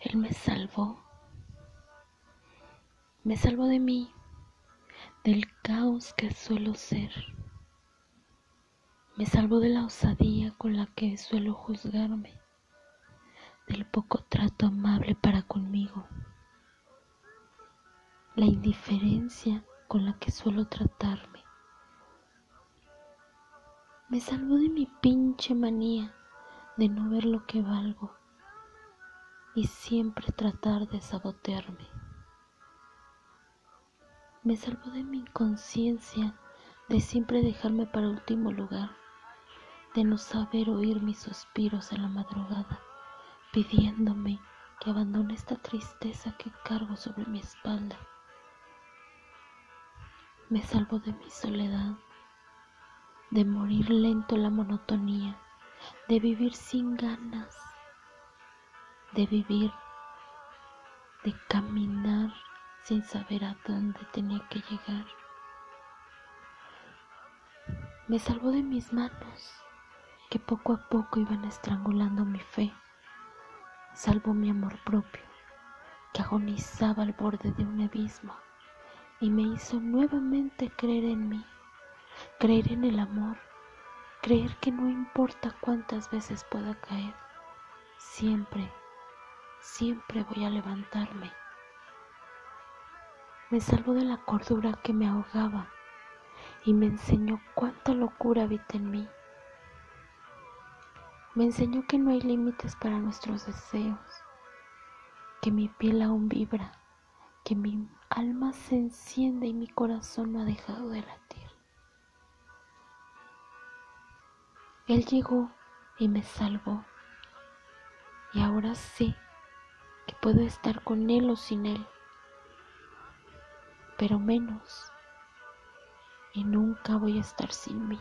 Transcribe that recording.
Él me salvó. Me salvó de mí, del caos que suelo ser. Me salvó de la osadía con la que suelo juzgarme, del poco trato amable para conmigo, la indiferencia con la que suelo tratarme. Me salvó de mi pinche manía de no ver lo que valgo y siempre tratar de sabotearme. Me salvó de mi inconsciencia de siempre dejarme para último lugar, de no saber oír mis suspiros en la madrugada, pidiéndome que abandone esta tristeza que cargo sobre mi espalda. Me salvó de mi soledad, de morir lento en la monotonía, de vivir sin ganas, de vivir, de caminar sin saber a dónde tenía que llegar. Me salvó de mis manos, que poco a poco iban estrangulando mi fe. Salvó mi amor propio, que agonizaba al borde de un abismo, y me hizo nuevamente creer en mí, creer en el amor, creer que no importa cuántas veces pueda caer, siempre siempre voy a levantarme. Me salvó de la cordura que me ahogaba y me enseñó cuánta locura habita en mí. Me enseñó que no hay límites para nuestros deseos, que mi piel aún vibra, que mi alma se enciende y mi corazón no ha dejado de latir. Él llegó y me salvó y ahora sé que puedo estar con él o sin él, pero menos, y nunca voy a estar sin mí.